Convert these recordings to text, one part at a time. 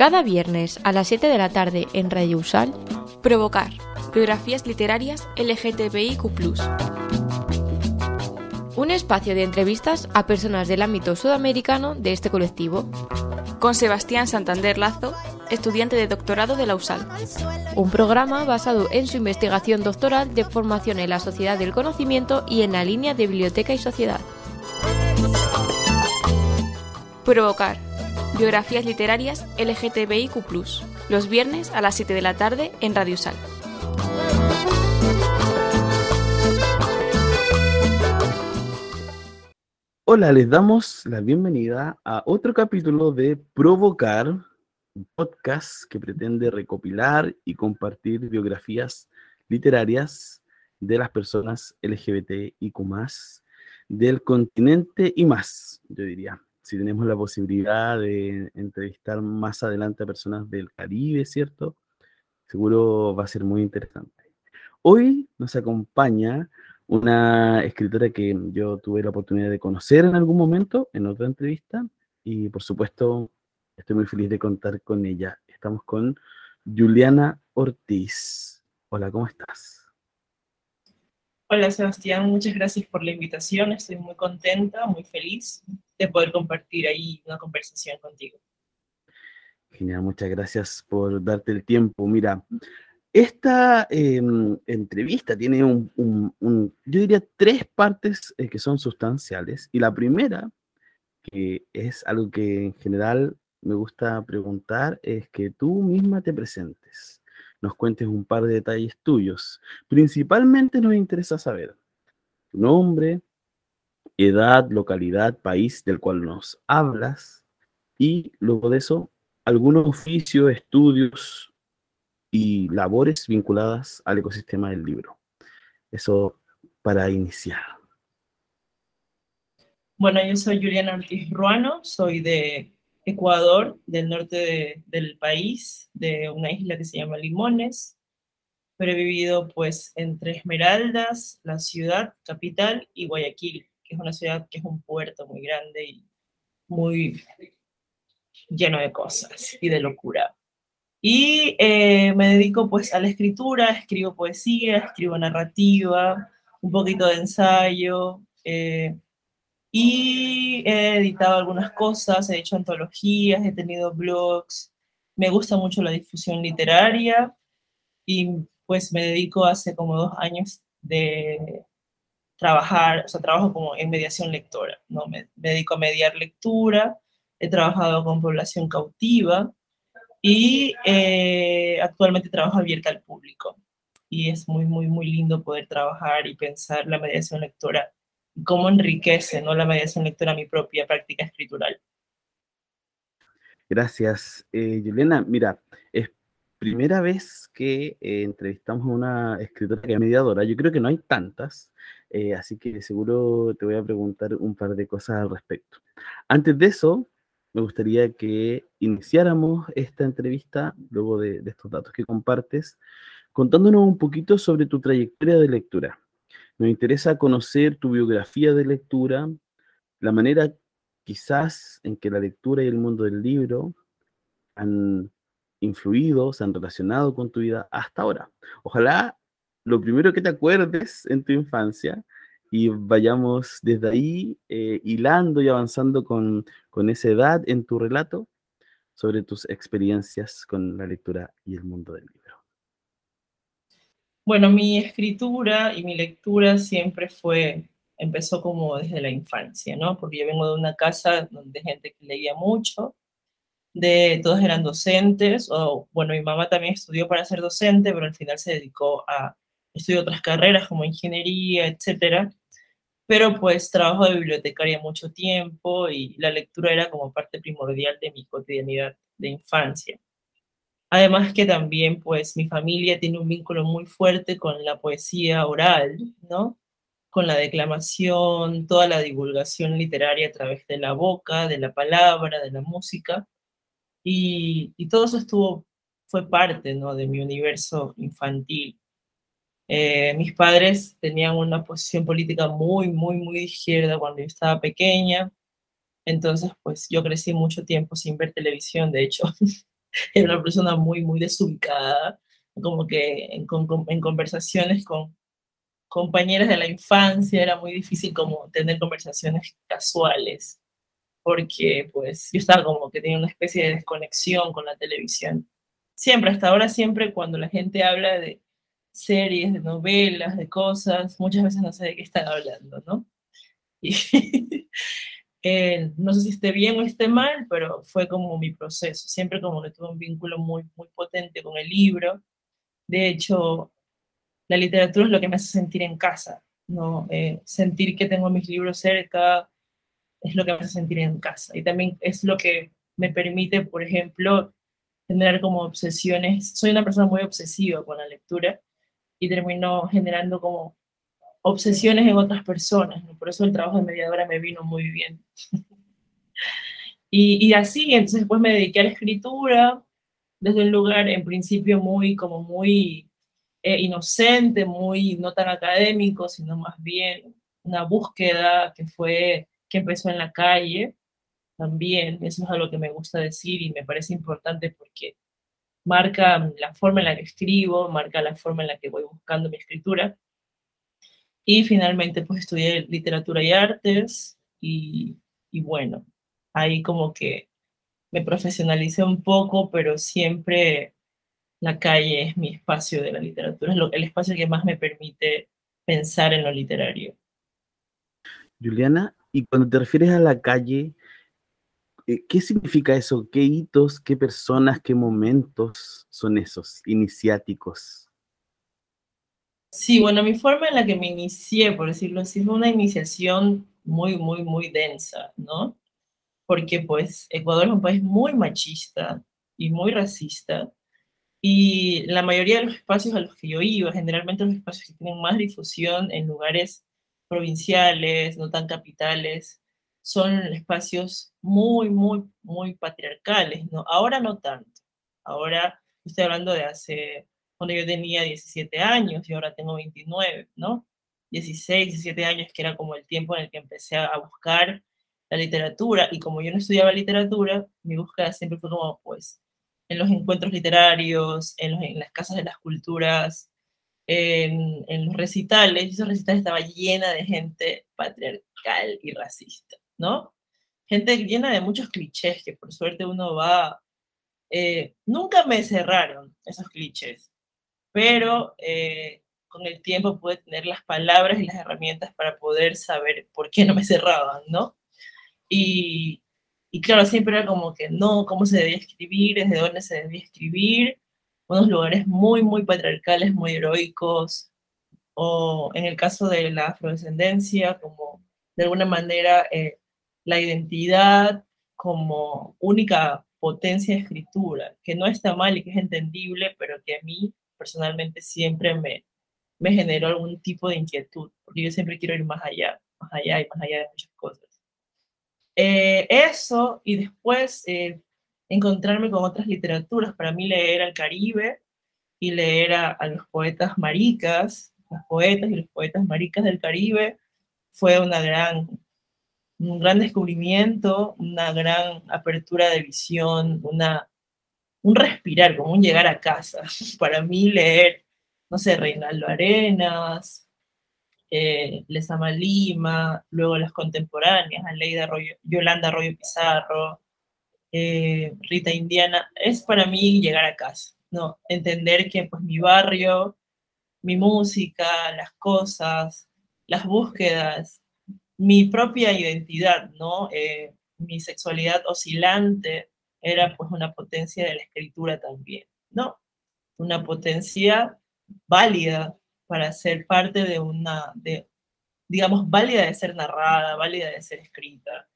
Cada viernes a las 7 de la tarde en Radio Usal, Provocar, biografías literarias LGTBIQ un espacio de entrevistas a personas del ámbito sudamericano de este colectivo. Con Sebastián Santander Lazo, estudiante de doctorado de la USAL. Un programa basado en su investigación doctoral de formación en la sociedad del conocimiento y en la línea de biblioteca y sociedad. Provocar. Biografías literarias LGTBIQ, los viernes a las 7 de la tarde en Radio USAL. Hola, les damos la bienvenida a otro capítulo de Provocar, un podcast que pretende recopilar y compartir biografías literarias de las personas LGBT y más del continente y más, yo diría. Si tenemos la posibilidad de entrevistar más adelante a personas del Caribe, ¿cierto? Seguro va a ser muy interesante. Hoy nos acompaña una escritora que yo tuve la oportunidad de conocer en algún momento, en otra entrevista, y por supuesto estoy muy feliz de contar con ella. Estamos con Juliana Ortiz. Hola, ¿cómo estás? Hola Sebastián, muchas gracias por la invitación. Estoy muy contenta, muy feliz de poder compartir ahí una conversación contigo. Genial, muchas gracias por darte el tiempo. Mira, esta em, entrevista tiene un, yo diría, tres partes eh, que son sustanciales. Y la primera, que es algo que en general me gusta preguntar, es que tú misma te presentes, nos cuentes un par de detalles tuyos. Principalmente nos interesa saber tu nombre, edad, localidad, país del cual nos hablas y luego de eso, algún oficio, estudios y labores vinculadas al ecosistema del libro. Eso para iniciar. Bueno, yo soy Juliana Ortiz Ruano, soy de Ecuador, del norte del país, de una isla que se llama Limones, pero he vivido pues entre Esmeraldas, la ciudad capital, y Guayaquil, que es una ciudad que es un puerto muy grande y muy lleno de cosas y de locura. Y eh, me dedico pues a la escritura, escribo poesía, escribo narrativa, un poquito de ensayo, eh, y he editado algunas cosas, he hecho antologías, he tenido blogs, me gusta mucho la difusión literaria y pues me dedico hace como dos años de trabajar, o sea, trabajo como en mediación lectora, ¿no? Me, me dedico a mediar lectura, he trabajado con población cautiva, y eh, actualmente trabajo abierta al público. Y es muy, muy, muy lindo poder trabajar y pensar la mediación lectora y cómo enriquece ¿no? la mediación lectora mi propia práctica escritural. Gracias, eh, Juliana. Mira, es primera vez que eh, entrevistamos a una escritora que mediadora. Yo creo que no hay tantas, eh, así que seguro te voy a preguntar un par de cosas al respecto. Antes de eso, me gustaría que iniciáramos esta entrevista, luego de, estos datos que compartes, contándonos un poquito sobre tu trayectoria de lectura. Nos interesa conocer tu biografía de lectura, la manera quizás en que la lectura y el mundo del libro han influido, se han relacionado con tu vida hasta ahora. Ojalá lo primero que te acuerdes en tu infancia y vayamos desde ahí eh, hilando y avanzando con, con esa edad en tu relato sobre tus experiencias con la lectura y el mundo del libro. Bueno, mi escritura y mi lectura siempre fue, empezó como desde la infancia, ¿no? Porque yo vengo de una casa donde gente que leía mucho, de todos eran docentes, o bueno, mi mamá también estudió para ser docente, pero al final se dedicó a estudiar otras carreras como ingeniería, etcétera pero pues trabajo de bibliotecaria mucho tiempo y la lectura era como parte primordial de mi cotidianidad de infancia. Además que también pues mi familia tiene un vínculo muy fuerte con la poesía oral, ¿no? Con la declamación, toda la divulgación literaria a través de la boca, de la palabra, de la música. Y, y todo eso estuvo, fue parte, ¿no? De mi universo infantil. Eh, mis padres tenían una posición política muy, muy, muy de izquierda cuando yo estaba pequeña. Entonces, pues yo crecí mucho tiempo sin ver televisión, de hecho. era una persona muy, muy desubicada, como que en, en conversaciones con compañeras de la infancia era muy difícil como tener conversaciones casuales, porque pues yo estaba como que tenía una especie de desconexión con la televisión. Siempre, hasta ahora, siempre cuando la gente habla de series, de novelas, de cosas, muchas veces no sé de qué están hablando, ¿no? Y eh, no sé si esté bien o esté mal, pero fue como mi proceso. Siempre como que tuve un vínculo muy, muy potente con el libro. De hecho, la literatura es lo que me hace sentir en casa, ¿no? Eh, sentir que tengo mis libros cerca es lo que me hace sentir en casa. Y también es lo que me permite, por ejemplo, tener como obsesiones. Soy una persona muy obsesiva con la lectura y termino generando como obsesiones en otras personas. Por eso el trabajo de mediadora me vino muy bien. y, y, así, entonces después me dediqué a la escritura desde un lugar en principio muy, como muy eh, inocente, muy no tan académico, sino más bien una búsqueda que fue, que empezó en la calle también. Eso es algo que me gusta decir y me parece importante porque marca la forma en la que escribo, marca la forma en la que voy buscando mi escritura. Y finalmente pues estudié literatura y artes y, y bueno, ahí como que me profesionalicé un poco, pero siempre la calle es mi espacio de la literatura, es el espacio que más me permite pensar en lo literario. Juliana, y cuando te refieres a la calle, ¿qué significa eso? ¿Qué hitos, qué personas, qué momentos son esos iniciáticos? Sí, bueno, mi forma en la que me inicié, por decirlo así, fue una iniciación muy, muy, muy densa, ¿no? Porque pues Ecuador es un país muy machista y muy racista, y la mayoría de los espacios a los que yo iba, generalmente los espacios que tienen más difusión en lugares provinciales, no tan capitales, son espacios muy, muy, muy patriarcales, ¿no? Ahora no tanto. Ahora estoy hablando de hace, cuando yo tenía 17 años y ahora tengo 29, ¿no? 16, 17 años, que era como el tiempo en el que empecé a buscar la literatura. Y como yo no estudiaba literatura, mi búsqueda siempre fue como, pues, en los encuentros literarios, en, las casas de las culturas, en, los recitales, y esos recitales estaban llena de gente patriarcal y racista, ¿no? Gente llena de muchos clichés que por suerte uno va... Eh, nunca me cerraron esos clichés, pero eh, con el tiempo pude tener las palabras y las herramientas para poder saber por qué no me cerraban, ¿no? Y, y claro, siempre era como que no, cómo se debía escribir, desde dónde se debía escribir, unos lugares muy, muy patriarcales, muy heroicos, o en el caso de la afrodescendencia, como de alguna manera eh, la identidad como única potencia de escritura, que no está mal y que es entendible, pero que a mí personalmente siempre me, me generó algún tipo de inquietud, porque yo siempre quiero ir más allá, más allá y más allá de muchas cosas. Eh, eso y después eh, encontrarme con otras literaturas. Para mí leer al Caribe y leer a, los poetas maricas, los poetas y los poetas maricas del Caribe, fue una gran, un gran descubrimiento, una gran apertura de visión, una, un respirar, como un llegar a casa. Para mí leer, no sé, Reinaldo Arenas, eh, Lesama Lima, luego las contemporáneas, Aleida Arroyo, Yolanda Arroyo Pizarro, eh, Rita Indiana, es para mí llegar a casa, ¿no? Entender que pues mi barrio, mi música, las cosas, las búsquedas, mi propia identidad, ¿no? Eh, mi sexualidad oscilante era pues una potencia de la escritura también, ¿no? Una potencia válida para ser parte de una, de, digamos, válida de ser narrada, válida de ser escrita,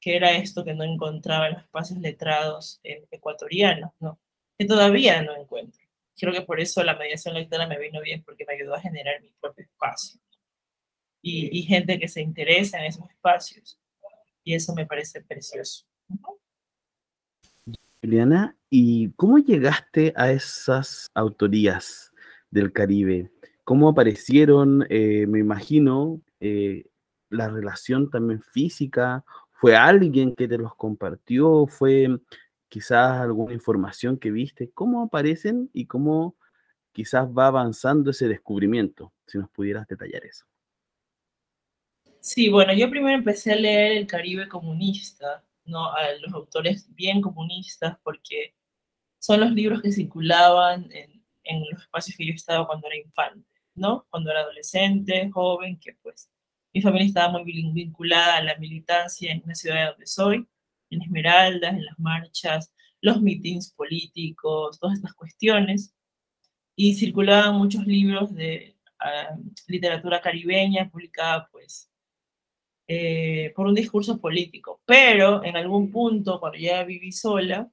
que era esto que no encontraba en los espacios letrados ecuatorianos, ¿no? que todavía no encuentro. Creo que por eso la mediación lectora me vino bien, porque me ayudó a generar mi propio espacio. Y, gente que se interesa en esos espacios. Y eso me parece precioso. Juliana, ¿y cómo llegaste a esas autorías del Caribe? cómo aparecieron, eh, me imagino, eh, la relación también física, fue alguien que te los compartió, fue, quizás alguna información que viste, cómo aparecen y cómo quizás va avanzando ese descubrimiento, si nos pudieras detallar eso. Sí, bueno, yo primero empecé a leer El Caribe comunista, ¿no? A los autores bien comunistas, porque son los libros que circulaban en, los espacios que yo estaba cuando era infante, ¿no? Cuando era adolescente, joven, que pues mi familia estaba muy vinculada a la militancia en la ciudad de donde soy, en Esmeraldas, en las marchas, los mítines políticos, todas estas cuestiones. Y circulaban muchos libros de ah, literatura caribeña publicada pues eh, por un discurso político. Pero en algún punto, cuando ya viví sola,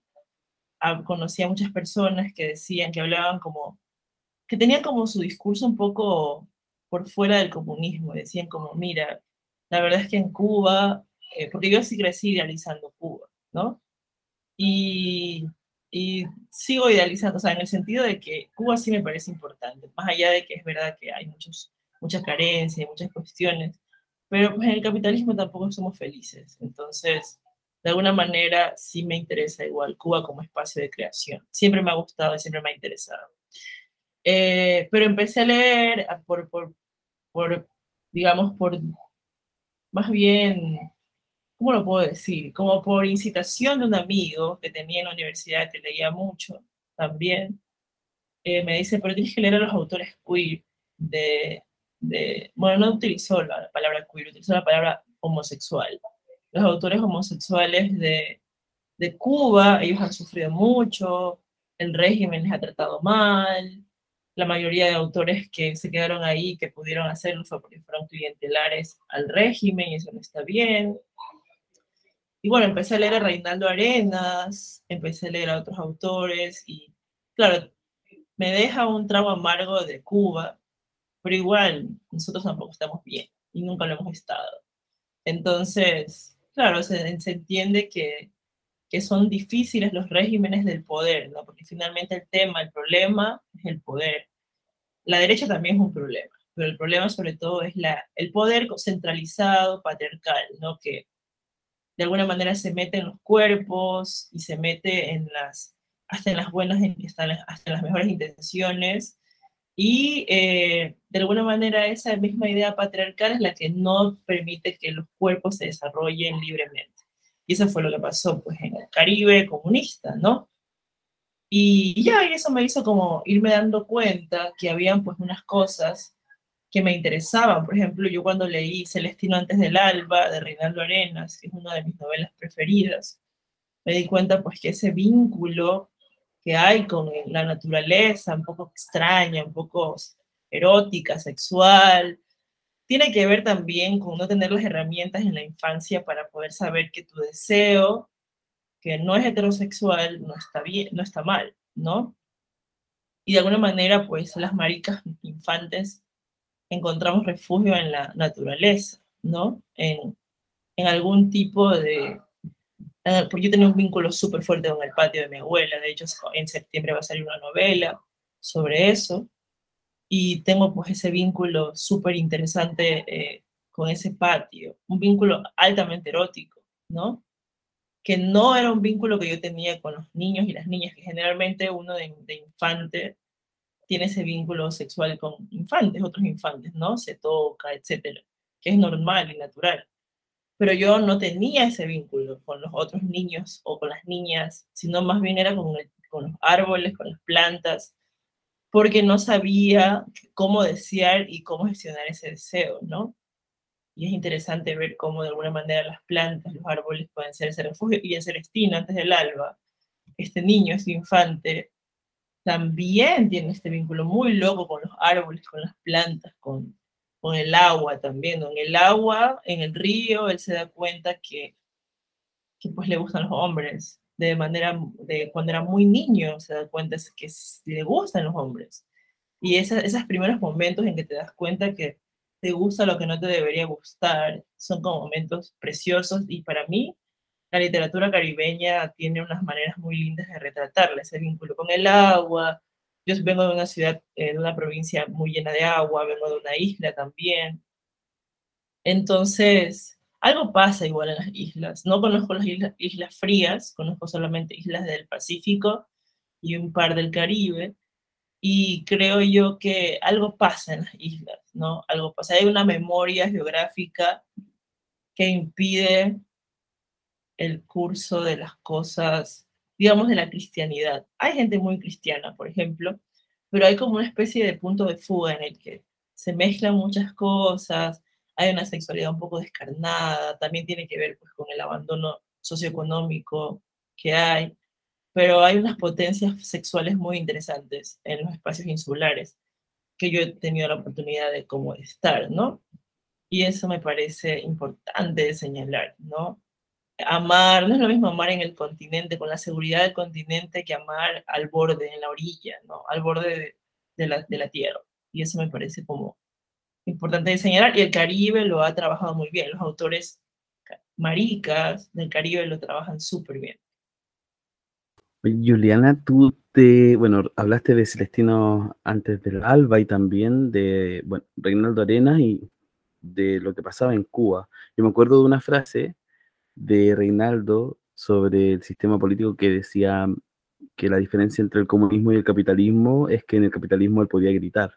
ah, conocí a muchas personas que decían, que hablaban como, que tenían como su discurso un poco por fuera del comunismo. Decían como, mira, la verdad es que en Cuba, eh, porque yo sí crecí idealizando Cuba, ¿no? Y, y sigo idealizando, o sea, en el sentido de que Cuba sí me parece importante, más allá de que es verdad que hay muchos, muchas carencias, muchas cuestiones, pero pues en el capitalismo tampoco somos felices. Entonces, de alguna manera sí me interesa igual Cuba como espacio de creación. Siempre me ha gustado y siempre me ha interesado. Eh, pero empecé a leer por, por, por, digamos, por más bien, ¿cómo lo puedo decir? Como por incitación de un amigo que tenía en la universidad, que leía mucho también, eh, me dice, pero tienes que leer a los autores queer de, de, bueno, no utilizó la palabra queer, utilizó la palabra homosexual. Los autores homosexuales de, de Cuba, ellos han sufrido mucho, el régimen les ha tratado mal, la mayoría de autores que se quedaron ahí, que pudieron hacerlo, fue porque fueron clientelares al régimen y eso no está bien. Y bueno, empecé a leer a Reinaldo Arenas, empecé a leer a otros autores y claro, me deja un trago amargo de Cuba, pero igual nosotros tampoco estamos bien y nunca lo hemos estado. Entonces, claro, se, se entiende que, que son difíciles los regímenes del poder, ¿no? Porque finalmente el tema, el problema es el poder. La derecha también es un problema, pero el problema sobre todo es la, el poder centralizado, patriarcal, ¿no? Que de alguna manera se mete en los cuerpos y se mete en las, hasta en las buenas, hasta en las mejores intenciones y eh, de alguna manera esa misma idea patriarcal es la que no permite que los cuerpos se desarrollen libremente. Y eso fue lo que pasó pues en el Caribe comunista, ¿no? Y ya eso me hizo como irme dando cuenta que habían pues unas cosas que me interesaban. Por ejemplo, yo cuando leí Celestino antes del alba de Reinaldo Arenas, que es una de mis novelas preferidas, me di cuenta pues que ese vínculo que hay con la naturaleza, un poco extraña, un poco erótica, sexual. Tiene que ver también con no tener las herramientas en la infancia para poder saber que tu deseo, que no es heterosexual, no está bien, no está mal, ¿no? Y de alguna manera, pues las maricas infantes encontramos refugio en la naturaleza, ¿no? En, en algún tipo de, Ah, porque yo tenía un vínculo súper fuerte con el patio de mi abuela, de hecho en septiembre va a salir una novela sobre eso, y tengo pues ese vínculo súper interesante eh, con ese patio, un vínculo altamente erótico, ¿no? Que no era un vínculo que yo tenía con los niños y las niñas, que generalmente uno de, de infante tiene ese vínculo sexual con infantes, otros infantes, ¿no? Se toca, etcétera, que es normal y natural pero yo no tenía ese vínculo con los otros niños o con las niñas, sino más bien era con, con los árboles, con las plantas, porque no sabía cómo desear y cómo gestionar ese deseo, ¿no? Y es interesante ver cómo de alguna manera las plantas, los árboles pueden ser ese refugio. Y en Celestina, antes del alba, este niño, este infante, también tiene este vínculo muy loco con los árboles, con las plantas, con, el agua también, En el agua, en el río, él se da cuenta que, que pues le gustan los hombres, de manera, de cuando era muy niño, se da cuenta que le gustan los hombres. Y esos primeros momentos en que te das cuenta que te gusta lo que no te debería gustar, son como momentos preciosos y para mí la literatura caribeña tiene unas maneras muy lindas de retratarle ese vínculo con el agua, yo vengo de una ciudad, eh, de una provincia muy llena de agua, vengo de una isla también. Entonces, algo pasa igual en las islas. No conozco las islas, frías, conozco solamente islas del Pacífico y un par del Caribe, y creo yo que algo pasa en las islas, ¿no? Algo pasa. Hay una memoria geográfica que impide el curso de las cosas, digamos, de la cristianidad. Hay gente muy cristiana, por ejemplo, pero hay como una especie de punto de fuga en el que se mezclan muchas cosas, hay una sexualidad un poco descarnada, también tiene que ver pues, con el abandono socioeconómico que hay pero hay unas potencias sexuales muy interesantes en los espacios insulares que yo he tenido la oportunidad de como estar, ¿no? Y eso me parece importante señalar, ¿no? Amar, no es lo mismo amar en el continente, con la seguridad del continente, que amar al borde, en la orilla, ¿no? Al borde de, la, de la tierra. Y eso me parece como importante de señalar. Y el Caribe lo ha trabajado muy bien. Los autores maricas del Caribe lo trabajan súper bien. Juliana, tú te, bueno, hablaste de Celestino antes del Alba y también de, bueno, Reinaldo Arenas y de lo que pasaba en Cuba. Yo me acuerdo de una frase de Reinaldo sobre el sistema político que decía que la diferencia entre el comunismo y el capitalismo es que en el capitalismo él podía gritar.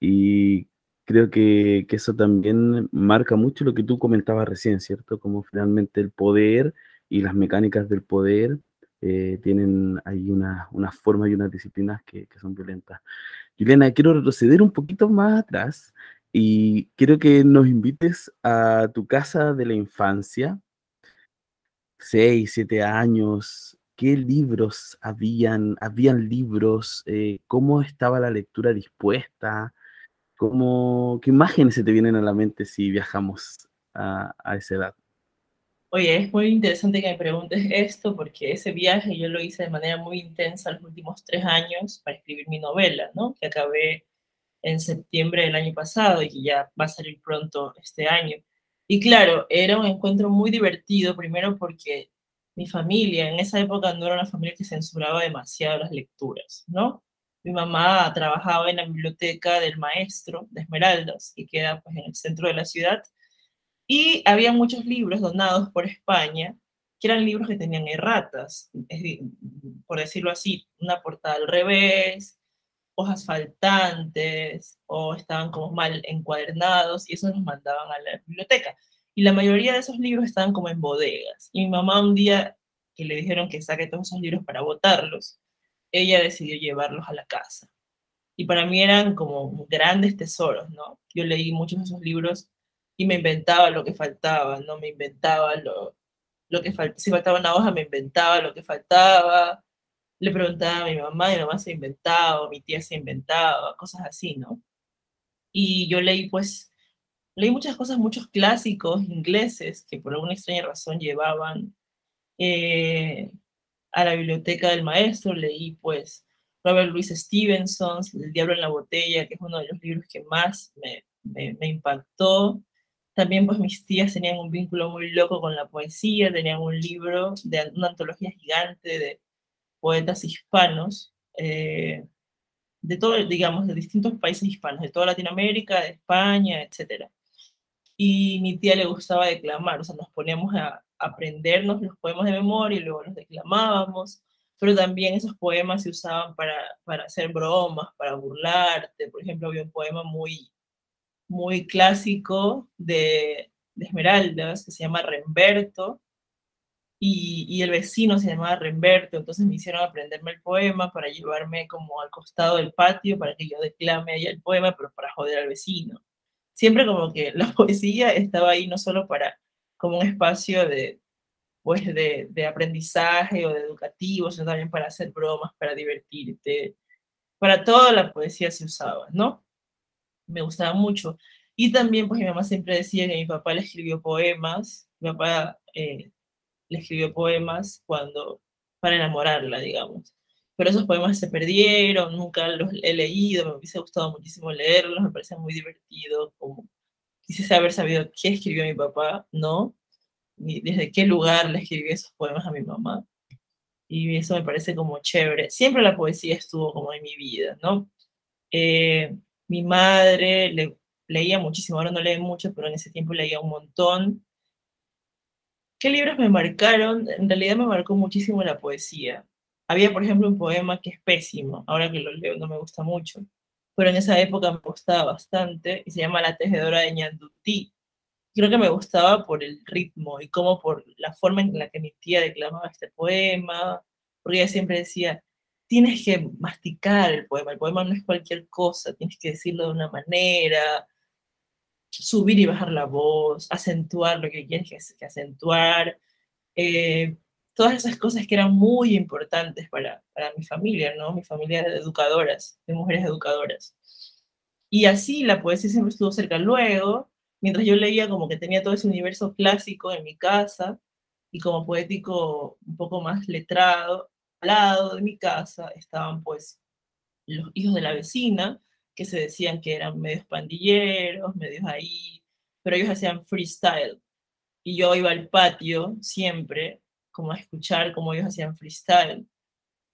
Y creo que, que eso también marca mucho lo que tú comentabas recién, ¿cierto? Como finalmente el poder y las mecánicas del poder eh, tienen ahí unas una formas y unas disciplinas que, que, son violentas. Juliana, quiero retroceder un poquito más atrás y quiero que nos invites a tu casa de la infancia, seis, siete años, qué libros habían, habían libros, eh, cómo estaba la lectura dispuesta, cómo, qué imágenes se te vienen a la mente si viajamos a, a esa edad. Oye, es muy interesante que me preguntes esto porque ese viaje yo lo hice de manera muy intensa los últimos tres años para escribir mi novela, ¿no? Que acabé en septiembre del año pasado y que ya va a salir pronto este año. Y claro, era un encuentro muy divertido, primero porque mi familia en esa época no era una familia que censuraba demasiado las lecturas, ¿no? Mi mamá trabajaba en la biblioteca del maestro de Esmeraldas, que queda pues, en el centro de la ciudad, y había muchos libros donados por España, que eran libros que tenían erratas, por decirlo así, una portada al revés, hojas faltantes, o estaban como mal encuadernados, y eso los mandaban a la biblioteca. Y la mayoría de esos libros estaban como en bodegas. Y mi mamá un día que le dijeron que saque todos esos libros para botarlos, ella decidió llevarlos a la casa. Y para mí eran como grandes tesoros, ¿no? Yo leí muchos de esos libros y me inventaba lo que faltaba, no me inventaba lo, lo que faltaba, si faltaba una hoja me inventaba lo que faltaba, le preguntaba a mi mamá, mi mamá se inventaba, mi tía se inventaba, cosas así, ¿no? Y yo leí pues, leí muchas cosas, muchos clásicos ingleses que por alguna extraña razón llevaban eh, a la biblioteca del maestro, leí pues Robert Louis Stevenson, El diablo en la botella, que es uno de los libros que más me, impactó. También pues mis tías tenían un vínculo muy loco con la poesía, tenían un libro de una antología gigante de poetas hispanos, eh, de todo, digamos, de distintos países hispanos, de toda Latinoamérica, de España, etc. Y mi tía le gustaba declamar, o sea, nos poníamos a aprendernos los poemas de memoria y luego los declamábamos, pero también esos poemas se usaban para, para hacer bromas, para burlarte. Por ejemplo, había un poema muy muy clásico de, Esmeraldas, que se llama Remberto, y, el vecino se llamaba Remberto, entonces me hicieron aprenderme el poema para llevarme como al costado del patio para que yo declame ahí el poema, pero para joder al vecino. Siempre como que la poesía estaba ahí no solo para como un espacio de, pues de, de aprendizaje o de educativo, sino también para hacer bromas, para divertirte. Para toda la poesía se usaba, ¿no? me gustaba mucho. Y también, pues mi mamá siempre decía que mi papá le escribió poemas, mi papá eh, le escribió poemas cuando, para enamorarla, digamos. Pero esos poemas se perdieron, nunca los he leído, me hubiese gustado muchísimo leerlos, me parece muy divertido, como quisiese haber sabido qué escribió mi papá, ¿no? Ni desde qué lugar le escribió esos poemas a mi mamá. Y eso me parece como chévere. Siempre la poesía estuvo como en mi vida, ¿no? Eh, mi madre le, leía muchísimo, ahora no lee mucho, pero en ese tiempo leía un montón. ¿Qué libros me marcaron? En realidad me marcó muchísimo la poesía. Había, por ejemplo, un poema que es pésimo, ahora que lo leo no me gusta mucho, pero en esa época me gustaba bastante y se llama La tejedora de Ñandutí. Creo que me gustaba por el ritmo y como por la forma en la que mi tía declamaba este poema, porque ella siempre decía, tienes que masticar el poema, el poema no es cualquier cosa, tienes que decirlo de una manera, subir y bajar la voz, acentuar lo que quieres que, acentuar, eh, todas esas cosas que eran muy importantes para, para mi familia, ¿no? Mi familia de educadoras, de mujeres educadoras. Y así la poesía siempre estuvo cerca. Luego, mientras yo leía como que tenía todo ese universo clásico en mi casa y como poético un poco más letrado, al lado de mi casa estaban pues los hijos de la vecina, que se decían que eran medios pandilleros, medios ahí, pero ellos hacían freestyle. Y yo iba al patio siempre, como a escuchar cómo ellos hacían freestyle.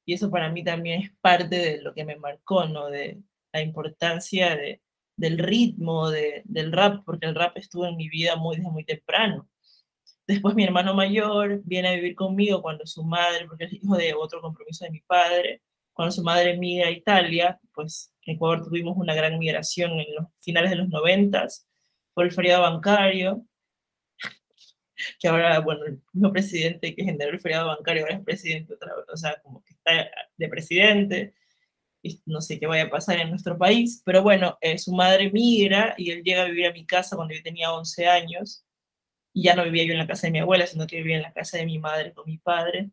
Y eso para mí también es parte de lo que me marcó, ¿no? De la importancia de, del ritmo, de, del rap, porque el rap estuvo en mi vida muy, desde muy temprano. Después mi hermano mayor viene a vivir conmigo cuando su madre, porque es hijo de otro compromiso de mi padre, cuando su madre migra a Italia, pues en Ecuador tuvimos una gran migración en los finales de los noventas por el feriado bancario, que ahora, bueno, el mismo presidente que generó el feriado bancario ahora es presidente otra vez, o sea, como que está de presidente, y no sé qué vaya a pasar en nuestro país, pero bueno, eh, su madre migra y él llega a vivir a mi casa cuando yo tenía 11 años, y ya no vivía yo en la casa de mi abuela, sino que vivía en la casa de mi madre con mi padre,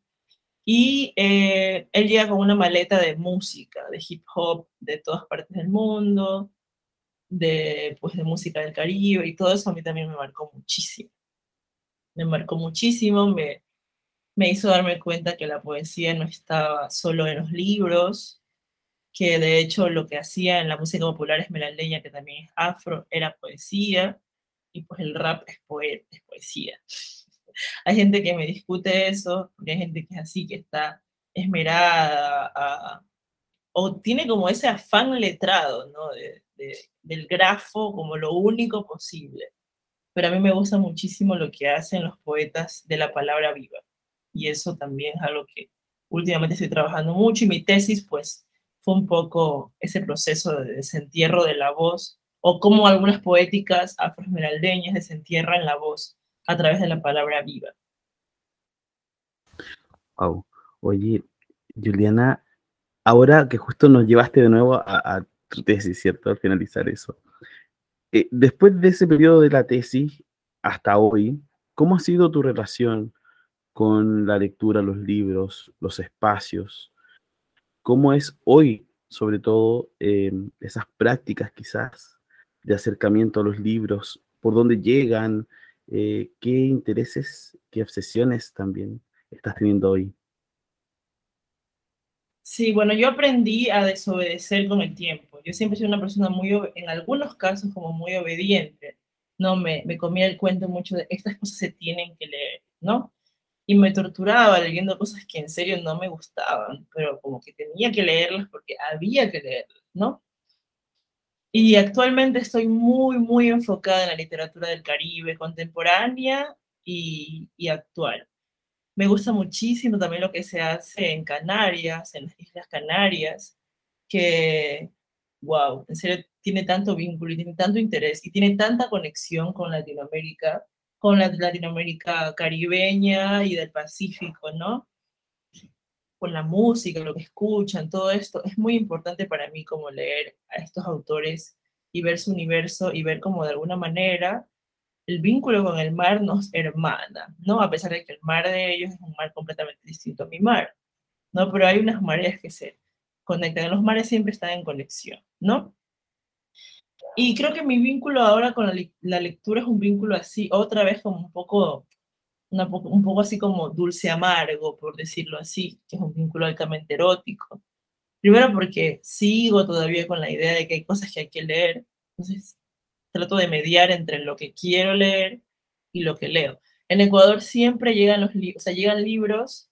y eh, él llega con una maleta de música, de hip hop de todas partes del mundo, de, pues, de música del Caribe y todo eso a mí también me marcó muchísimo. Me marcó muchísimo, me, me hizo darme cuenta que la poesía no estaba solo en los libros, que de hecho lo que hacía en la música popular esmeraldeña, que también es afro, era poesía, y pues el rap es, es poesía. hay gente que me discute eso, porque hay gente que es así, que está esmerada o tiene como ese afán letrado, ¿no? del grafo como lo único posible. Pero a mí me gusta muchísimo lo que hacen los poetas de la palabra viva. Y eso también es algo que últimamente estoy trabajando mucho y mi tesis pues fue un poco ese proceso de desentierro de la voz o cómo algunas poéticas afroesmeraldeñas desentierran la voz a través de la palabra viva. Wow. Oye, Juliana, ahora que justo nos llevaste de nuevo a, tu tesis, ¿cierto? Al finalizar eso. Eh, después de ese periodo de la tesis hasta hoy, ¿cómo ha sido tu relación con la lectura, los libros, los espacios? ¿Cómo es hoy, sobre todo, em, esas prácticas quizás de acercamiento a los libros? ¿Por dónde llegan? Eh, ¿qué intereses, qué obsesiones también estás teniendo hoy? Sí, bueno, yo aprendí a desobedecer con el tiempo. Yo siempre he una persona muy, en algunos casos, como muy obediente. No, me, me comía el cuento mucho de estas cosas se tienen que leer, ¿no? Y me torturaba leyendo cosas que en serio no me gustaban, pero como que tenía que leerlas porque había que leerlas, ¿no? Y actualmente estoy muy, muy enfocada en la literatura del Caribe, contemporánea y, y, actual. Me gusta muchísimo también lo que se hace en Canarias, en las Islas Canarias, que, wow, en serio, tiene tanto vínculo y tiene tanto interés y tiene tanta conexión con Latinoamérica, con la Latinoamérica caribeña y del Pacífico, ¿no? con la música, lo que escuchan, todo esto, es muy importante para mí como leer a estos autores y ver su universo y ver como de alguna manera el vínculo con el mar nos hermana, ¿no? A pesar de que el mar de ellos es un mar completamente distinto a mi mar, ¿no? Pero hay unas mareas que se conectan, los mares siempre están en conexión, ¿no? Y creo que mi vínculo ahora con la, lectura es un vínculo así, otra vez como un poco un poco así como dulce amargo, por decirlo así, que es un vínculo altamente erótico. Primero porque sigo todavía con la idea de que hay cosas que hay que leer, entonces trato de mediar entre lo que quiero leer y lo que leo. En Ecuador siempre llegan los libros, o sea, llegan libros,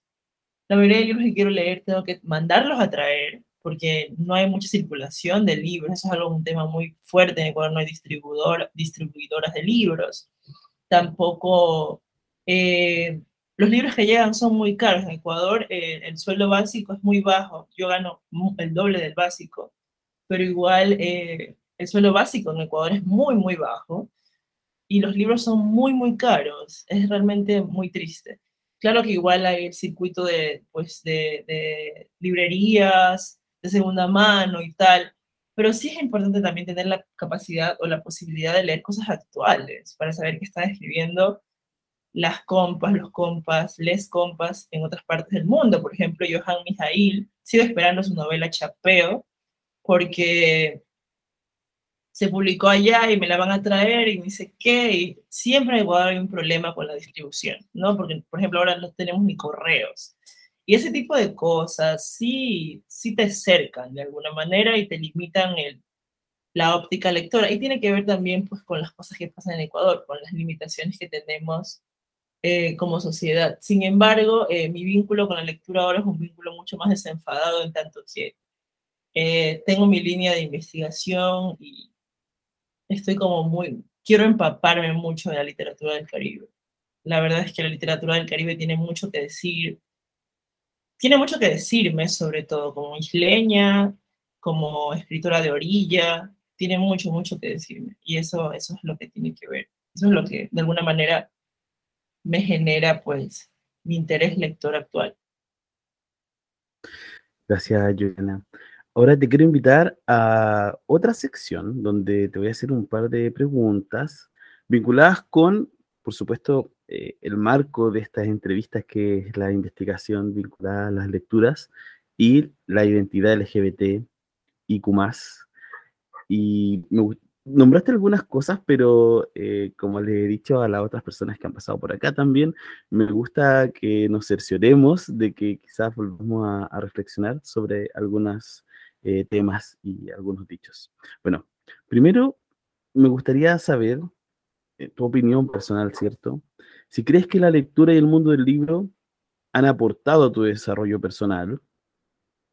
la mayoría de libros que quiero leer tengo que mandarlos a traer, porque no hay mucha circulación de libros, eso es algo, un tema muy fuerte, en Ecuador no hay distribuidor, distribuidoras de libros, tampoco Eh, los libros que llegan son muy caros. En Ecuador eh, el sueldo básico es muy bajo. Yo gano el doble del básico, pero igual eh, el sueldo básico en Ecuador es muy, muy bajo y los libros son muy, muy caros. Es realmente muy triste. Claro que igual hay el circuito de, pues, de, de librerías de segunda mano y tal, pero sí es importante también tener la capacidad o la posibilidad de leer cosas actuales para saber qué están escribiendo las compas, los compas, les compas en otras partes del mundo. Por ejemplo, Johan Mijail, sigo esperando su novela Chapeo, porque se publicó allá y me la van a traer y me dice qué, y siempre Ecuador hay un problema con la distribución, ¿no? Porque, por ejemplo, ahora no tenemos ni correos. Y ese tipo de cosas sí, sí te cercan de alguna manera y te limitan el, la óptica lectora. Y tiene que ver también pues, con las cosas que pasan en Ecuador, con las limitaciones que tenemos eh, como sociedad. Sin embargo, eh, mi vínculo con la lectura ahora es un vínculo mucho más desenfadado en tanto que eh, tengo mi línea de investigación y estoy como muy, quiero empaparme mucho de la literatura del Caribe. La verdad es que la literatura del Caribe tiene mucho que decir, tiene mucho que decirme, sobre todo como isleña, como escritora de orilla, tiene mucho, mucho que decirme. Y eso, eso es lo que tiene que ver. Eso es lo que, de alguna manera, me genera pues mi interés lector actual. Gracias, Juliana. Ahora te quiero invitar a otra sección donde te voy a hacer un par de preguntas vinculadas con, por supuesto, eh, el marco de estas entrevistas, que es la investigación vinculada a las lecturas y la identidad LGBT y Q+. Y me, nombraste algunas cosas, pero eh, como le he dicho a las otras personas que han pasado por acá también, me gusta que nos cercioremos de que quizás volvamos a, reflexionar sobre algunos eh, temas y algunos dichos. Bueno, primero me gustaría saber eh, tu opinión personal, ¿cierto? Si crees que la lectura y el mundo del libro han aportado a tu desarrollo personal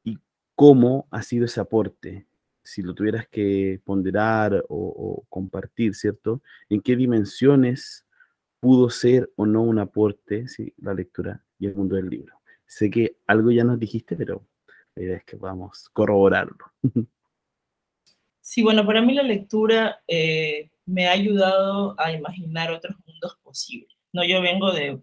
y cómo ha sido ese aporte si lo tuvieras que ponderar o, compartir, ¿cierto? ¿En qué dimensiones pudo ser o no un aporte ¿sí? la lectura y el mundo del libro? Sé que algo ya nos dijiste, pero la idea es que podamos corroborarlo. Sí, bueno, para mí la lectura eh, me ha ayudado a imaginar otros mundos posibles. No, yo vengo de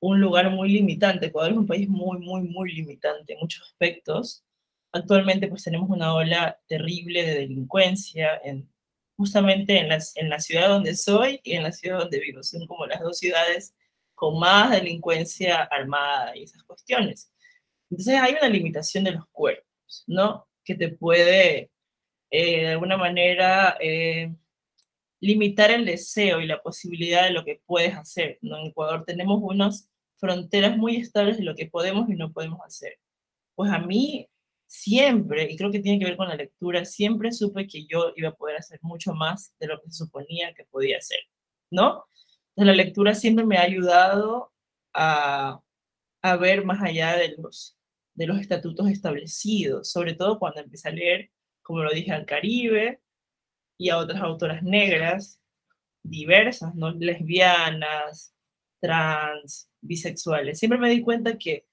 un lugar muy limitante. Ecuador es un país muy, muy, muy limitante en muchos aspectos actualmente pues tenemos una ola terrible de delincuencia en, justamente en, las, en la ciudad donde soy y en la ciudad donde vivo. Son como las dos ciudades con más delincuencia armada y esas cuestiones. Entonces hay una limitación de los cuerpos, ¿no? Que te puede, eh, de alguna manera, eh, limitar el deseo y la posibilidad de lo que puedes hacer. ¿no? En Ecuador tenemos unas fronteras muy estables de lo que podemos y no podemos hacer. Pues a mí siempre, y creo que tiene que ver con la lectura, siempre supe que yo iba a poder hacer mucho más de lo que suponía que podía hacer, ¿no? Entonces, la lectura siempre me ha ayudado a, a ver más allá de los, de los estatutos establecidos, sobre todo cuando empecé a leer, como lo dije, al Caribe y a otras autoras negras diversas, ¿no? Lesbianas, trans, bisexuales. Siempre me di cuenta que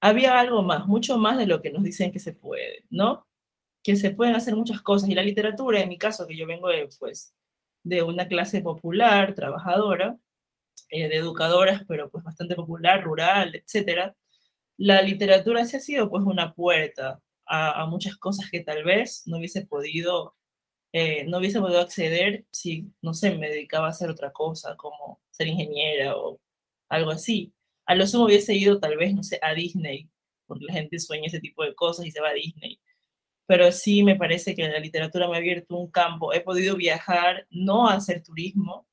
había algo más, mucho más de lo que nos dicen que se puede, ¿no? Que se pueden hacer muchas cosas. Y la literatura, en mi caso, que yo vengo de, pues, de una clase popular, trabajadora, eh, de educadoras, pero pues bastante popular, rural, etcétera, la literatura sí ha sido pues una puerta a, muchas cosas que tal vez no hubiese podido, eh, no hubiese podido acceder si, no sé, me dedicaba a hacer otra cosa, como ser ingeniera o algo así. A lo sumo hubiese ido tal vez, no sé, a Disney, porque la gente sueña ese tipo de cosas y se va a Disney. Pero sí me parece que la literatura me ha abierto un campo. He podido viajar, no a hacer turismo,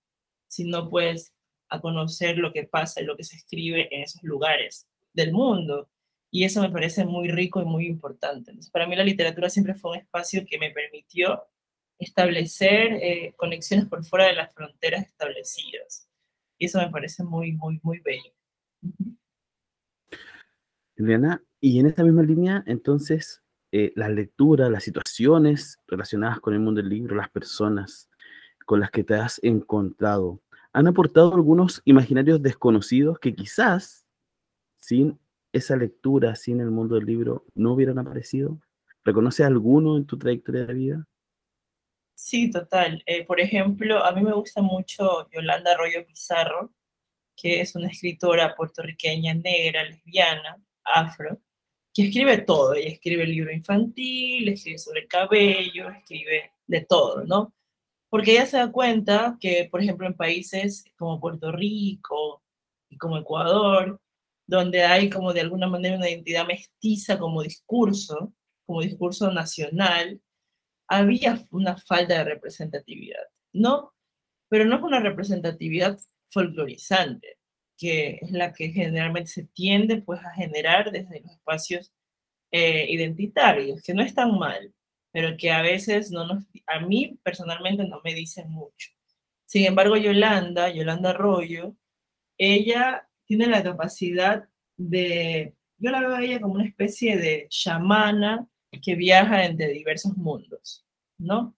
sino pues a conocer lo que pasa y lo que se escribe en esos lugares del mundo. Y eso me parece muy rico y muy importante. para mí la literatura siempre fue un espacio que me permitió establecer eh, conexiones por fuera de las fronteras establecidas. Y eso me parece muy, muy, muy bello. Juliana, y en esta misma línea, entonces, eh, las lecturas, las situaciones relacionadas con el mundo del libro, las personas con las que te has encontrado, han aportado algunos imaginarios desconocidos que quizás sin esa lectura, sin el mundo del libro, no hubieran aparecido. ¿Reconoces alguno en tu trayectoria de vida? Sí, total. Eh, por ejemplo, a mí me gusta mucho Yolanda Arroyo Pizarro, que es una escritora puertorriqueña negra, lesbiana, afro, que escribe todo. Ella escribe el libro infantil, escribe sobre el cabello, escribe de todo, ¿no? Porque ella se da cuenta que, por ejemplo, en países como Puerto Rico y como Ecuador, donde hay como de alguna manera una identidad mestiza como discurso, como discurso nacional, había una falta de representatividad, ¿no? Pero no es una representatividad folclorizante, que es la que generalmente se tiende pues a generar desde los espacios eh, identitarios, que no es tan mal, pero que a veces no nos, a mí personalmente no me dicen mucho. Sin embargo, Yolanda, Yolanda Arroyo, ella tiene la capacidad de, yo la veo a ella como una especie de chamana que viaja entre diversos mundos, ¿no?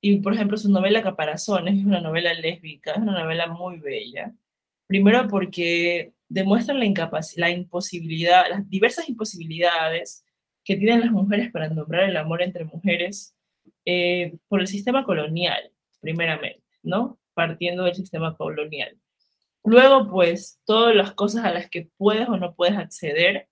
Y por ejemplo, su novela Caparazones es una novela lésbica, es una novela muy bella. Primero porque demuestra la, la imposibilidad, las diversas imposibilidades que tienen las mujeres para nombrar el amor entre mujeres eh, por el sistema colonial, primeramente, ¿no? Partiendo del sistema colonial. Luego, pues, todas las cosas a las que puedes o no puedes acceder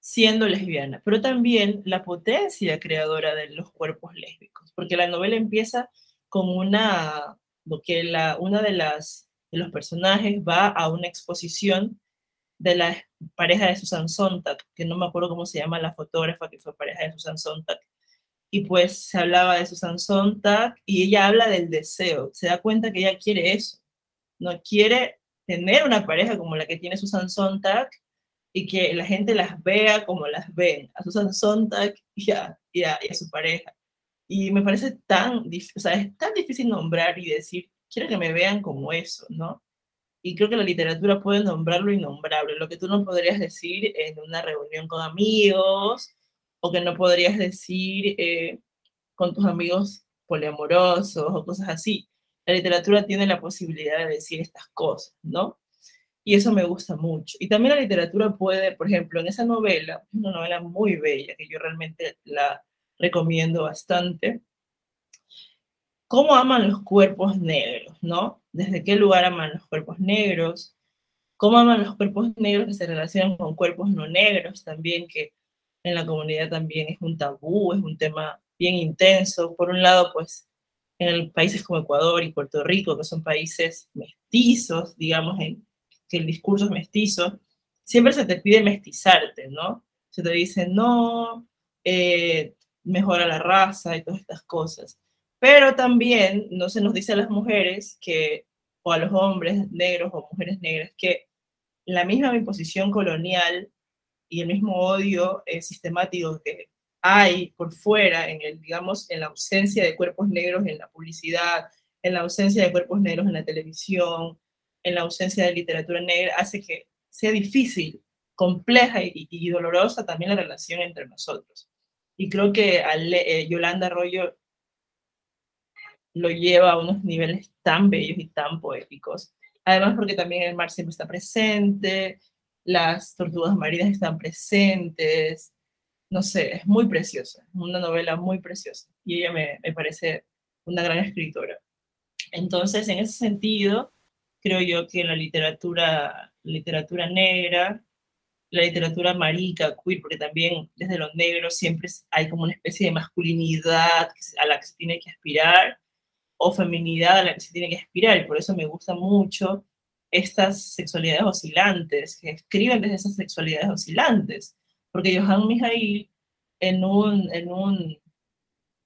siendo lesbiana, pero también la potencia creadora de los cuerpos lésbicos, porque la novela empieza con una, lo que la, una de las de los personajes va a una exposición de la pareja de Susan Sontag, que no me acuerdo cómo se llama la fotógrafa que fue pareja de Susan Sontag, y pues se hablaba de Susan Sontag y ella habla del deseo, se da cuenta que ella quiere eso, no quiere tener una pareja como la que tiene Susan Sontag, y que la gente las vea como las ven, a Susan Sontag y a, y a, su pareja. Y me parece tan, o sea, es tan difícil nombrar y decir, quiero que me vean como eso, ¿no? Y creo que la literatura puede nombrar lo innombrable, lo que tú no podrías decir en una reunión con amigos, o que no podrías decir eh, con tus amigos poliamorosos o cosas así. La literatura tiene la posibilidad de decir estas cosas, ¿no? y eso me gusta mucho. Y también la literatura puede, por ejemplo, en esa novela, una novela muy bella que yo realmente la recomiendo bastante, cómo aman los cuerpos negros, ¿no? Desde qué lugar aman los cuerpos negros, cómo aman los cuerpos negros que se relacionan con cuerpos no negros también, que en la comunidad también es un tabú, es un tema bien intenso. Por un lado, pues en países como Ecuador y Puerto Rico, que son países mestizos, digamos, en, que el discurso es mestizo, siempre se te pide mestizarte, ¿no? Se te dice, no, eh, mejora la raza y todas estas cosas. Pero también no se nos dice a las mujeres que, o a los hombres negros o mujeres negras, que la misma imposición colonial y el mismo odio eh, sistemático que hay por fuera, en el, digamos, en la ausencia de cuerpos negros en la publicidad, en la ausencia de cuerpos negros en la televisión, en la ausencia de literatura negra hace que sea difícil, compleja y, dolorosa también la relación entre nosotros. Y creo que eh, Yolanda Arroyo lo lleva a unos niveles tan bellos y tan poéticos. Además porque también el mar siempre está presente, las tortugas marinas están presentes, no sé, es muy preciosa, una novela muy preciosa y ella me, me parece una gran escritora. Entonces, en ese sentido, creo yo que la literatura, literatura negra, la literatura marica, queer, porque también desde los negros siempre hay como una especie de masculinidad a la que se tiene que aspirar, o feminidad a la que se tiene que aspirar, y por eso me gusta mucho estas sexualidades oscilantes, que escriben desde esas sexualidades oscilantes, porque Johan Mijail en un, en un,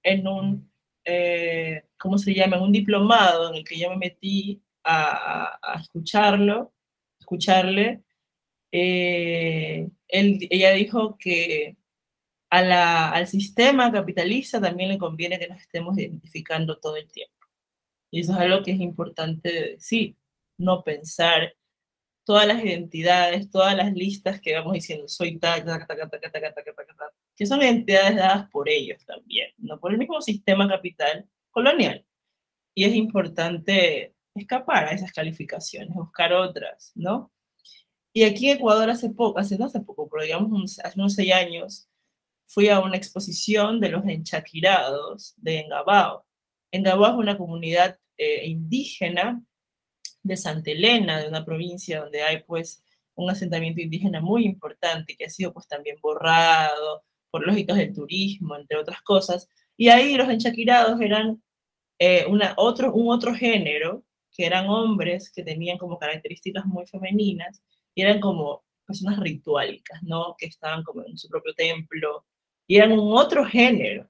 en un eh, ¿cómo se llama? En un diplomado en el que yo me metí a, escucharlo, escucharle, eh, ella dijo que a la, al sistema capitalista también le conviene que nos estemos identificando todo el tiempo. Y eso es algo que es importante decir, no pensar todas las identidades, todas las listas que vamos diciendo, soy tal, que son identidades dadas por ellos también, no por el mismo sistema capital colonial. Y es importante escapar a esas calificaciones, buscar otras, ¿no? Y aquí en Ecuador hace poco, hace no hace poco, pero digamos hace unos seis años, fui a una exposición de los enchaquirados de Engabao. Engabao es una comunidad eh, indígena de Santa Elena, de una provincia donde hay pues un asentamiento indígena muy importante que ha sido pues también borrado por lógicas del turismo, entre otras cosas. Y ahí los enchaquirados eran eh, una, otro, un otro género, que eran hombres que tenían como características muy femeninas y eran como personas rituálicas, ¿no? Que estaban como en su propio templo y eran un otro género.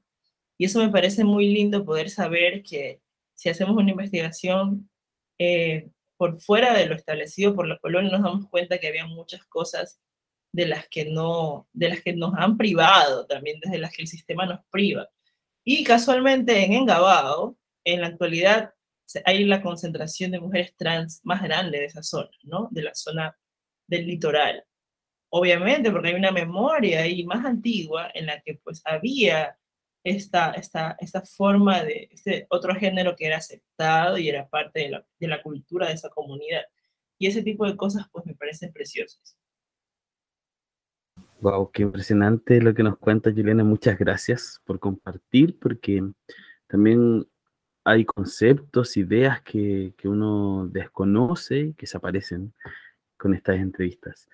Y eso me parece muy lindo poder saber que si hacemos una investigación eh, por fuera de lo establecido por la colonia, nos damos cuenta que había muchas cosas de las que no, de las que nos han privado también, desde las que el sistema nos priva. Y casualmente en Engabao, en la actualidad, hay la concentración de mujeres trans más grande de esa zona, ¿no? De la zona del litoral. Obviamente, porque hay una memoria ahí más antigua en la que pues había esta, esta, esta forma de este otro género que era aceptado y era parte de la, de la cultura de esa comunidad. Y ese tipo de cosas pues me parecen preciosas. Wow, qué impresionante lo que nos cuenta Juliana. Muchas gracias por compartir, porque también hay conceptos, ideas que, que uno desconoce que se aparecen con estas entrevistas.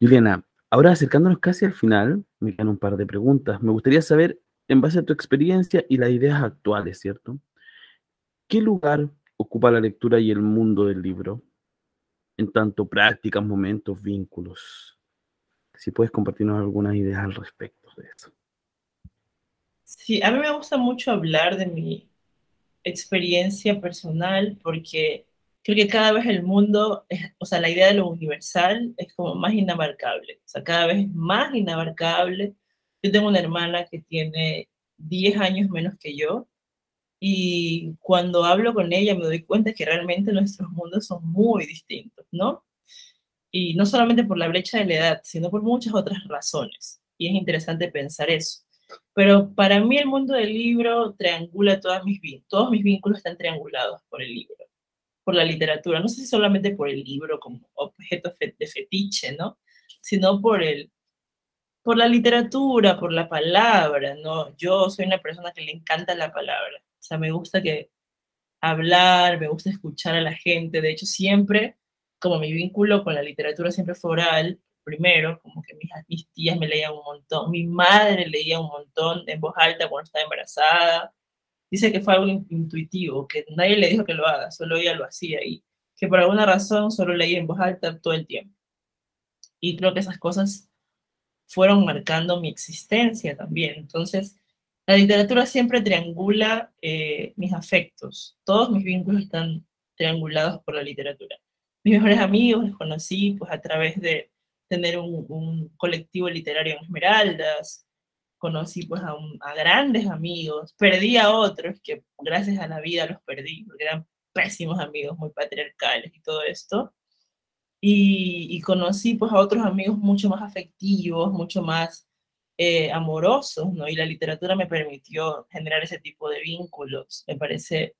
Juliana, ahora acercándonos casi al final, me quedan un par de preguntas. Me gustaría saber, en base a tu experiencia y las ideas actuales, ¿cierto? ¿Qué lugar ocupa la lectura y el mundo del libro? En tanto prácticas, momentos, vínculos. Si puedes compartirnos algunas ideas al respecto de eso. Sí, a mí me gusta mucho hablar de mi experiencia personal porque creo que cada vez el mundo, o sea, la idea de lo universal es como más inabarcable, o sea, cada vez más inabarcable. Yo tengo una hermana que tiene 10 años menos que yo y cuando hablo con ella me doy cuenta que realmente nuestros mundos son muy distintos, ¿no? Y no solamente por la brecha de la edad, sino por muchas otras razones. Y es interesante pensar eso. Pero para mí el mundo del libro triangula todas mis todos mis vínculos están triangulados por el libro, por la literatura, no sé si solamente por el libro como objeto de fetiche, ¿no? Sino por el por la literatura, por la palabra, ¿no? Yo soy una persona que le encanta la palabra, o sea, me gusta que hablar, me gusta escuchar a la gente, de hecho siempre, como mi vínculo con la literatura siempre fue oral, primero, como que mis, mis tías me leían un montón, mi madre leía un montón en voz alta cuando estaba embarazada. Dice que fue algo intuitivo, que nadie le dijo que lo haga, solo ella lo hacía y que por alguna razón solo leía en voz alta todo el tiempo. Y creo que esas cosas fueron marcando mi existencia también. Entonces, la literatura siempre triangula eh, mis afectos. Todos mis vínculos están triangulados por la literatura. Mis mejores amigos los conocí pues a través de tener un, colectivo literario en Esmeraldas, conocí pues a, a, grandes amigos, perdí a otros que gracias a la vida los perdí, porque eran pésimos amigos, muy patriarcales y todo esto. Y, conocí pues a otros amigos mucho más afectivos, mucho más eh, amorosos, ¿no? Y la literatura me permitió generar ese tipo de vínculos. Me parece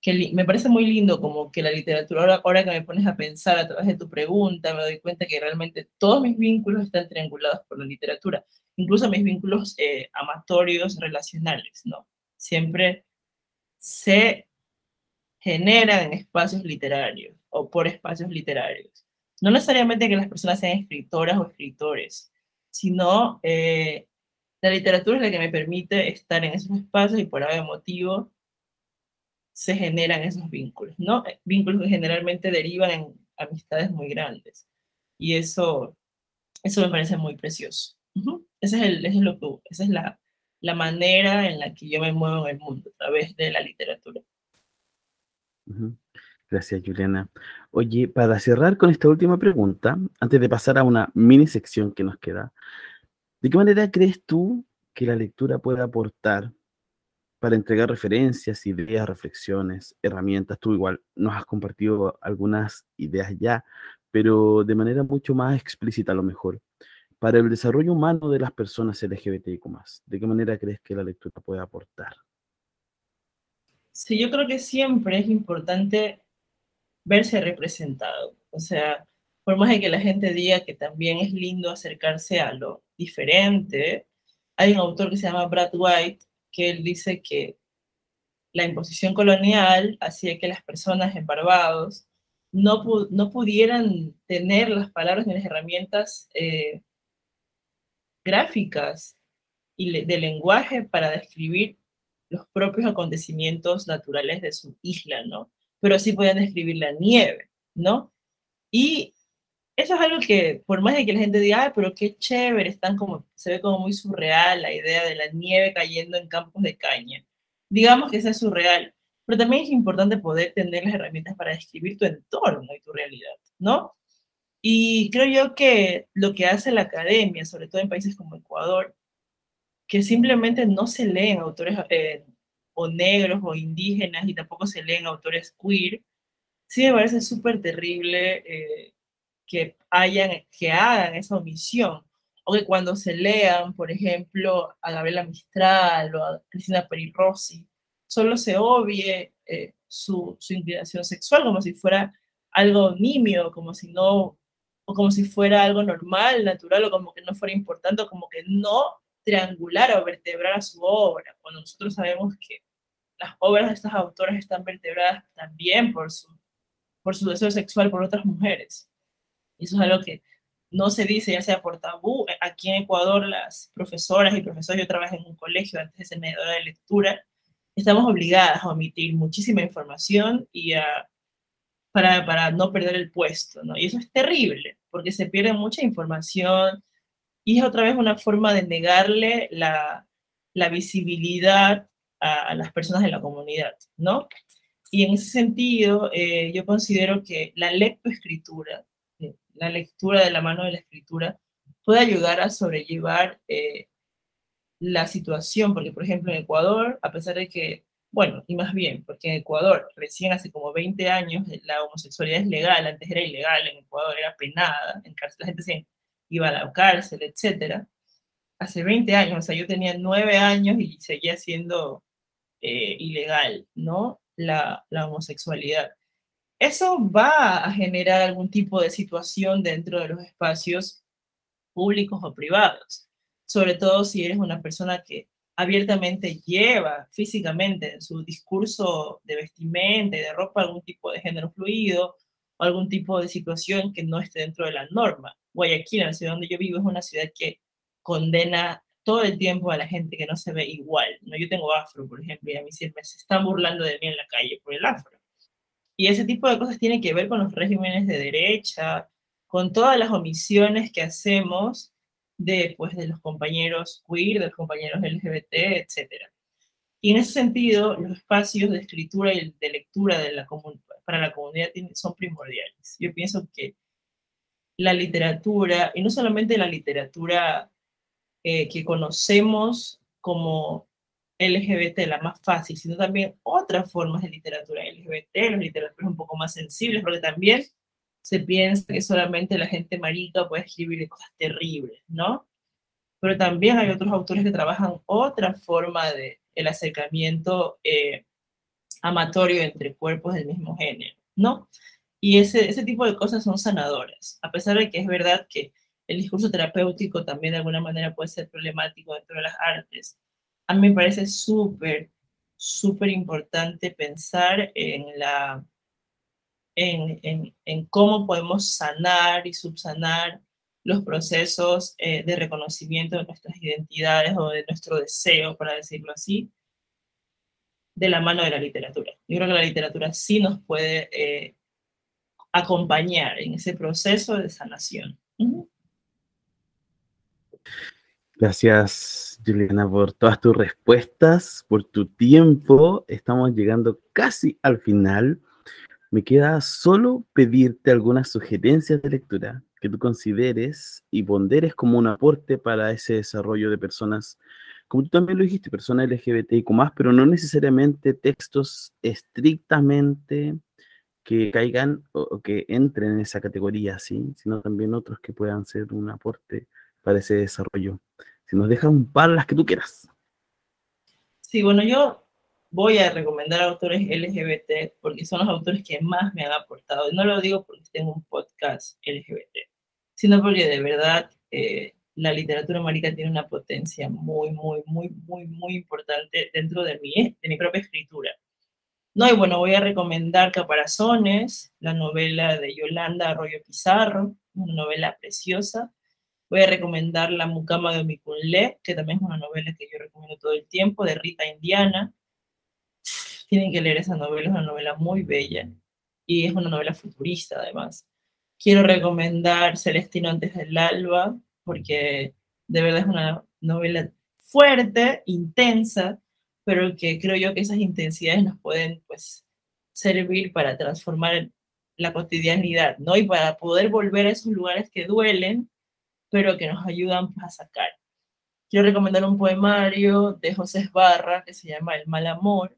que me parece muy lindo como que la literatura, ahora, que me pones a pensar a través de tu pregunta, me doy cuenta que realmente todos mis vínculos están triangulados por la literatura, incluso mis vínculos eh, amatorios relacionales, ¿no? Siempre se generan en espacios literarios o por espacios literarios. No necesariamente que las personas sean escritoras o escritores, sino eh, la literatura es la que me permite estar en esos espacios y por algún motivo se generan esos vínculos, ¿no? Eh, vínculos que generalmente derivan en amistades muy grandes. Y eso, eso me parece muy precioso. Ese es el, es lo que, esa es la, la manera en la que yo me muevo en el mundo, a través de la literatura. Gracias, Juliana. Oye, para cerrar con esta última pregunta, antes de pasar a una mini sección que nos queda, ¿de qué manera crees tú que la lectura puede aportar para entregar referencias, ideas, reflexiones, herramientas. Tú igual nos has compartido algunas ideas ya, pero de manera mucho más explícita a lo mejor. Para el desarrollo humano de las personas LGBTIQ+, ¿de qué manera crees que la lectura puede aportar? Sí, yo creo que siempre es importante verse representado. O sea, por más de que la gente diga que también es lindo acercarse a lo diferente, hay un autor que se llama Brad White que él dice que la imposición colonial hacía que las personas en Barbados no, no pudieran tener las palabras ni las herramientas eh, gráficas y de lenguaje para describir los propios acontecimientos naturales de su isla, ¿no? Pero sí podían describir la nieve, ¿no? Y eso es algo que, por más de que la gente diga, Ay, pero qué chévere, están como, se ve como muy surreal la idea de la nieve cayendo en campos de caña. Digamos que eso es surreal, pero también es importante poder tener las herramientas para describir tu entorno y tu realidad, ¿no? Y creo yo que lo que hace la academia, sobre todo en países como Ecuador, que simplemente no se leen autores eh, o negros o indígenas y tampoco se leen autores queer, sí me parece súper terrible eh, que, hayan, que hagan esa omisión. O que cuando se lean, por ejemplo, a Gabriela Mistral o a Cristina Perirossi, solo se obvie eh, su, su inclinación sexual como si fuera algo nimio, como si no, o como si fuera algo normal, natural, o como que no fuera importante, o como que no triangular o vertebrar a su obra, cuando nosotros sabemos que las obras de estas autoras están vertebradas también por su, por su deseo sexual por otras mujeres. Y eso es algo que no se dice, ya sea por tabú. Aquí en Ecuador, las profesoras y profesores, yo trabajé en un colegio antes de ser mediadora de lectura, estamos obligadas a omitir muchísima información y a, para, para no perder el puesto, ¿no? Y eso es terrible, porque se pierde mucha información, y es otra vez una forma de negarle la, la visibilidad a, las personas de la comunidad, ¿no? Y en ese sentido, eh, yo considero que la lectoescritura, eh, la lectura de la mano de la escritura, puede ayudar a sobrellevar eh, la situación, porque por ejemplo en Ecuador, a pesar de que, bueno, y más bien, porque en Ecuador recién hace como 20 años la homosexualidad es legal, antes era ilegal, en Ecuador era penada, en cárcel la gente se iba a la cárcel, etcétera. Hace 20 años, o sea, yo tenía 9 años y seguía siendo eh, ilegal, ¿no? La, la homosexualidad. Eso va a generar algún tipo de situación dentro de los espacios públicos o privados, sobre todo si eres una persona que abiertamente lleva físicamente en su discurso de vestimenta y de ropa algún tipo de género fluido o algún tipo de situación que no esté dentro de la norma. Guayaquil, la ciudad donde yo vivo, es una ciudad que condena todo el tiempo a la gente que no se ve igual. ¿no? Yo tengo afro, por ejemplo, y a mí siempre se están burlando de mí en la calle por el afro. Y ese tipo de cosas tienen que ver con los regímenes de derecha, con todas las omisiones que hacemos de, pues, de los compañeros queer, de los compañeros LGBT, etc. Y en ese sentido, los espacios de escritura y de lectura de la para la comunidad son primordiales. Yo pienso que la literatura, y no solamente la literatura eh, que conocemos como LGBT, la más fácil, sino también otras formas de literatura LGBT, las literaturas un poco más sensibles, porque también se piensa que solamente la gente marica puede escribir cosas terribles, ¿no? Pero también hay otros autores que trabajan otra forma de el acercamiento eh, amatorio entre cuerpos del mismo género, ¿no? Y ese, ese tipo de cosas son sanadoras, a pesar de que es verdad que el discurso terapéutico también de alguna manera puede ser problemático dentro de las artes. A mí me parece súper, súper importante pensar en, la, en, en, en, cómo podemos sanar y subsanar los procesos eh, de reconocimiento de nuestras identidades o de nuestro deseo, para decirlo así, de la mano de la literatura. Yo creo que la literatura sí nos puede eh, acompañar en ese proceso de sanación. Gracias, Juliana, por todas tus respuestas, por tu tiempo. Estamos llegando casi al final. Me queda solo pedirte algunas sugerencias de lectura que tú consideres y ponderes como un aporte para ese desarrollo de personas, como tú también lo dijiste, personas LGBTIQ, pero no necesariamente textos estrictamente que caigan o, que entren en esa categoría, ¿sí? sino también otros que puedan ser un aporte para ese desarrollo. Si nos dejas un par, las que tú quieras. Sí, bueno, yo voy a recomendar autores LGBT porque son los autores que más me han aportado. no lo digo porque tengo un podcast LGBT, sino porque de verdad eh, la literatura marica tiene una potencia muy, muy, muy, muy, muy importante dentro de mi, de mi propia escritura. No, y bueno, voy a recomendar Caparazones, la novela de Yolanda Arroyo Pizarro, una novela preciosa. Voy a recomendar La Mucama de Omicunle, que también es una novela que yo recomiendo todo el tiempo, de Rita Indiana. Tienen que leer esa novela, es una novela muy bella y es una novela futurista además. Quiero recomendar Celestino antes del alba, porque de verdad es una novela fuerte, intensa, pero que creo yo que esas intensidades nos pueden pues servir para transformar la cotidianidad, ¿no? Y para poder volver a esos lugares que duelen, pero que nos ayudan a sacar. Quiero recomendar un poemario de José Esbarra que se llama El mal amor.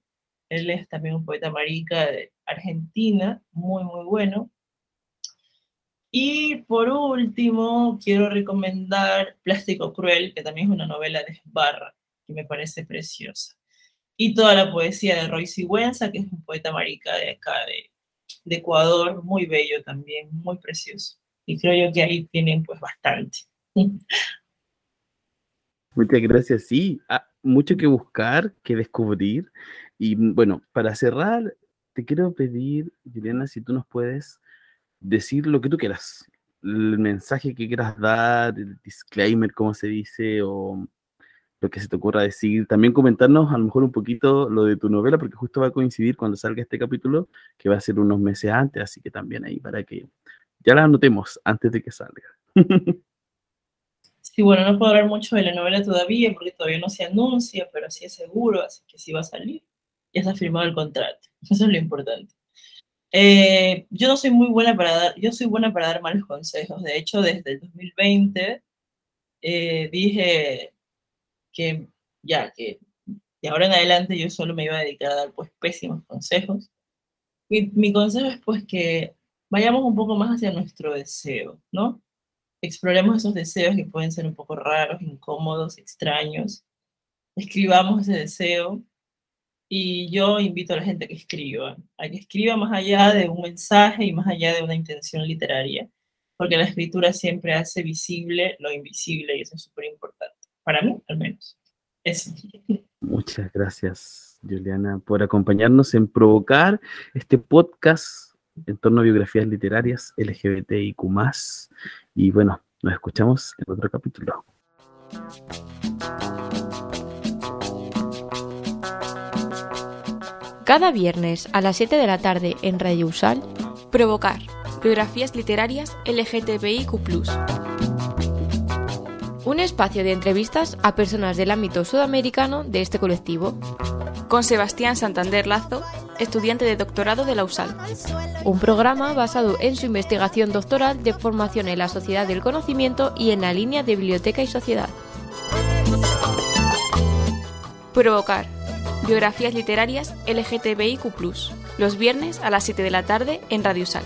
Él es también un poeta marica de Argentina, muy, muy bueno. Y por último, quiero recomendar Plástico Cruel, que también es una novela de Esbarra, que me parece preciosa y toda la poesía de Roy Sigüenza, que es un poeta marica de acá, de, de, Ecuador, muy bello también, muy precioso. Y creo yo que ahí tienen pues bastante. Muchas gracias, sí, ah, mucho que buscar, que descubrir. Y bueno, para cerrar, te quiero pedir, Juliana, si tú nos puedes decir lo que tú quieras, el mensaje que quieras dar, el disclaimer, como se dice, o lo que se te ocurra decir. También comentarnos a lo mejor un poquito lo de tu novela, porque justo va a coincidir cuando salga este capítulo, que va a ser unos meses antes, así que también ahí para que ya la anotemos antes de que salga. Sí, bueno, no puedo hablar mucho de la novela todavía porque todavía no se anuncia, pero sí es seguro, así que sí va a salir. Ya está firmado el contrato. Eso es lo importante. Eh, yo no soy muy buena para dar, yo soy buena para dar malos consejos. De hecho, desde el 2020 eh, dije, que ya, que de ahora en adelante yo solo me iba a dedicar a dar pues pésimos consejos. Mi, mi consejo es pues que vayamos un poco más hacia nuestro deseo, ¿no? Exploremos esos deseos que pueden ser un poco raros, incómodos, extraños. Escribamos ese deseo y yo invito a la gente a que escriba, a que escriba más allá de un mensaje y más allá de una intención literaria, porque la escritura siempre hace visible lo invisible y eso es súper importante para mí al menos. Muchas gracias, Juliana, por acompañarnos en provocar este podcast en torno a biografías literarias LGBTIQ. Y bueno, nos escuchamos en otro capítulo. Cada viernes a las 7 de la tarde en Radio Usal, Provocar, biografías literarias LGTBIQ un espacio de entrevistas a personas del ámbito sudamericano de este colectivo. Con Sebastián Santander Lazo, estudiante de doctorado de la USAL. Un programa basado en su investigación doctoral de formación en la sociedad del conocimiento y en la línea de biblioteca y sociedad. Provocar. Biografías literarias LGTBIQ, los viernes a las 7 de la tarde en Radio USAL.